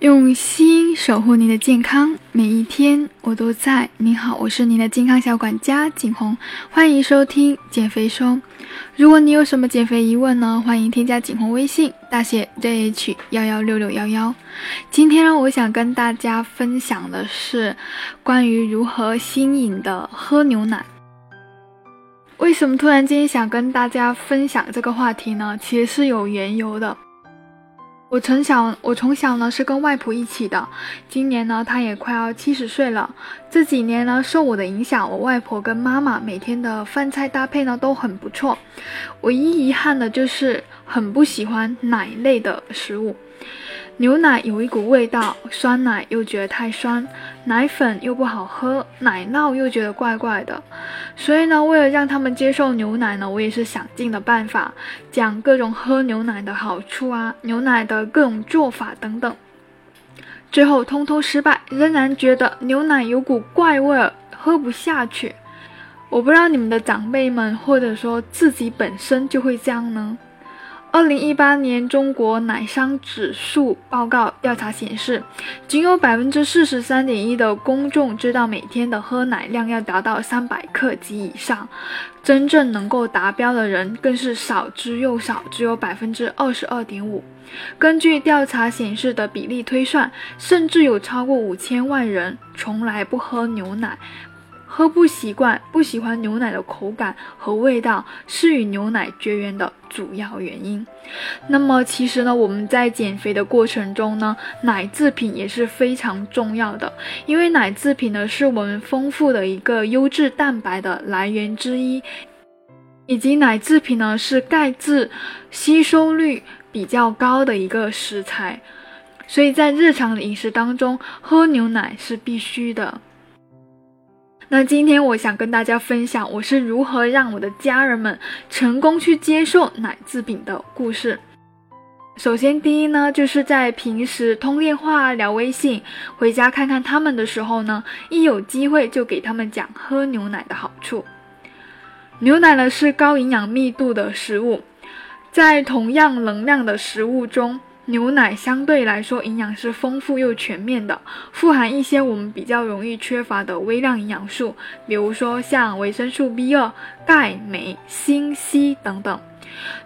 用心守护您的健康，每一天我都在。您好，我是您的健康小管家景红，欢迎收听减肥说。如果你有什么减肥疑问呢，欢迎添加景红微信，大写 JH 幺幺六六幺幺。今天呢，我想跟大家分享的是关于如何新颖的喝牛奶。为什么突然间想跟大家分享这个话题呢？其实是有缘由的。我从小，我从小呢是跟外婆一起的，今年呢她也快要七十岁了。这几年呢受我的影响，我外婆跟妈妈每天的饭菜搭配呢都很不错。唯一遗憾的就是很不喜欢奶类的食物。牛奶有一股味道，酸奶又觉得太酸，奶粉又不好喝，奶酪又觉得怪怪的。所以呢，为了让他们接受牛奶呢，我也是想尽了办法，讲各种喝牛奶的好处啊，牛奶的各种做法等等。最后通通失败，仍然觉得牛奶有股怪味儿，喝不下去。我不知道你们的长辈们，或者说自己本身就会这样呢？二零一八年中国奶商指数报告调查显示，仅有百分之四十三点一的公众知道每天的喝奶量要达到三百克及以上，真正能够达标的人更是少之又少，只有百分之二十二点五。根据调查显示的比例推算，甚至有超过五千万人从来不喝牛奶。喝不习惯，不喜欢牛奶的口感和味道，是与牛奶绝缘的主要原因。那么，其实呢，我们在减肥的过程中呢，奶制品也是非常重要的，因为奶制品呢，是我们丰富的一个优质蛋白的来源之一，以及奶制品呢，是钙质吸收率比较高的一个食材，所以在日常饮食当中，喝牛奶是必须的。那今天我想跟大家分享我是如何让我的家人们成功去接受奶制品的故事。首先，第一呢，就是在平时通电话、聊微信、回家看看他们的时候呢，一有机会就给他们讲喝牛奶的好处。牛奶呢是高营养密度的食物，在同样能量的食物中。牛奶相对来说营养是丰富又全面的，富含一些我们比较容易缺乏的微量营养素，比如说像维生素 B 二、钙、镁、锌、硒等等。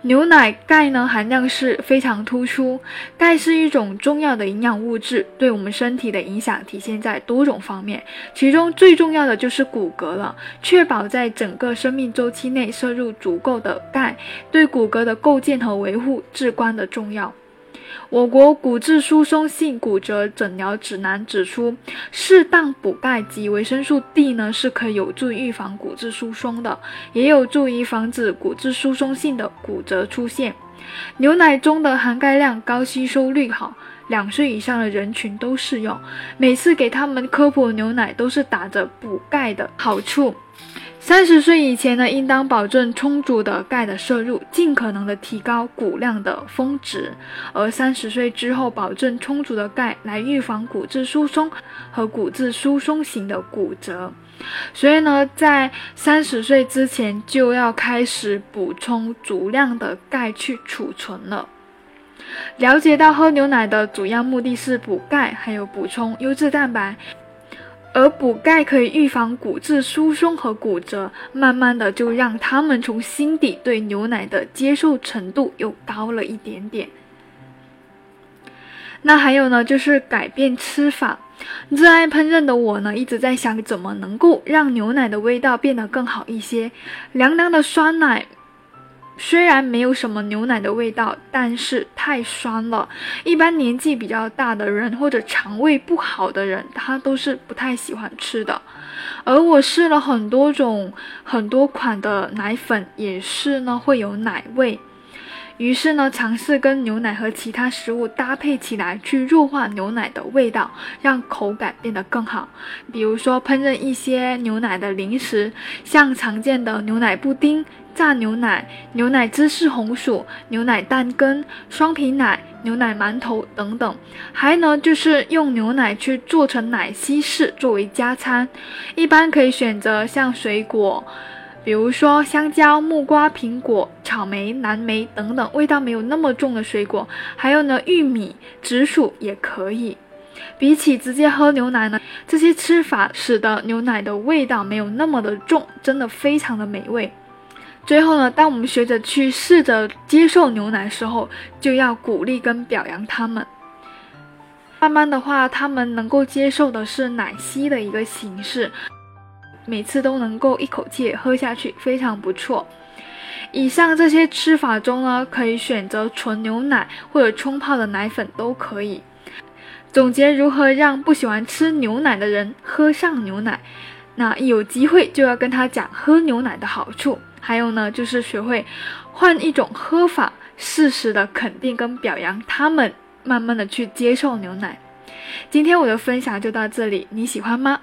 牛奶钙呢含量是非常突出，钙是一种重要的营养物质，对我们身体的影响体现在多种方面，其中最重要的就是骨骼了。确保在整个生命周期内摄入足够的钙，对骨骼的构建和维护至关的重要。我国骨质疏松性骨折诊疗指南指出，适当补钙及维生素 D 呢，是可以有助预防骨质疏松的，也有助于防止骨质疏松性的骨折出现。牛奶中的含钙量高，吸收率好，两岁以上的人群都适用。每次给他们科普牛奶，都是打着补钙的好处。三十岁以前呢，应当保证充足的钙的摄入，尽可能的提高骨量的峰值；而三十岁之后，保证充足的钙来预防骨质疏松和骨质疏松型的骨折。所以呢，在三十岁之前就要开始补充足量的钙去储存了。了解到喝牛奶的主要目的是补钙，还有补充优质蛋白。而补钙可以预防骨质疏松和骨折，慢慢的就让他们从心底对牛奶的接受程度又高了一点点。那还有呢，就是改变吃法。热爱烹饪的我呢，一直在想怎么能够让牛奶的味道变得更好一些。凉凉的酸奶。虽然没有什么牛奶的味道，但是太酸了。一般年纪比较大的人或者肠胃不好的人，他都是不太喜欢吃的。而我试了很多种、很多款的奶粉，也是呢会有奶味。于是呢，尝试跟牛奶和其他食物搭配起来，去弱化牛奶的味道，让口感变得更好。比如说，烹饪一些牛奶的零食，像常见的牛奶布丁。炸牛奶、牛奶芝士红薯、牛奶蛋羹、双皮奶、牛奶馒头等等，还呢就是用牛奶去做成奶昔式作为加餐，一般可以选择像水果，比如说香蕉、木瓜、苹果、草莓、蓝莓等等，味道没有那么重的水果，还有呢玉米、紫薯也可以。比起直接喝牛奶呢，这些吃法使得牛奶的味道没有那么的重，真的非常的美味。最后呢，当我们学着去试着接受牛奶的时候，就要鼓励跟表扬他们。慢慢的话，他们能够接受的是奶昔的一个形式，每次都能够一口气喝下去，非常不错。以上这些吃法中呢，可以选择纯牛奶或者冲泡的奶粉都可以。总结如何让不喜欢吃牛奶的人喝上牛奶，那一有机会就要跟他讲喝牛奶的好处。还有呢，就是学会换一种喝法，适时的肯定跟表扬他们，慢慢的去接受牛奶。今天我的分享就到这里，你喜欢吗？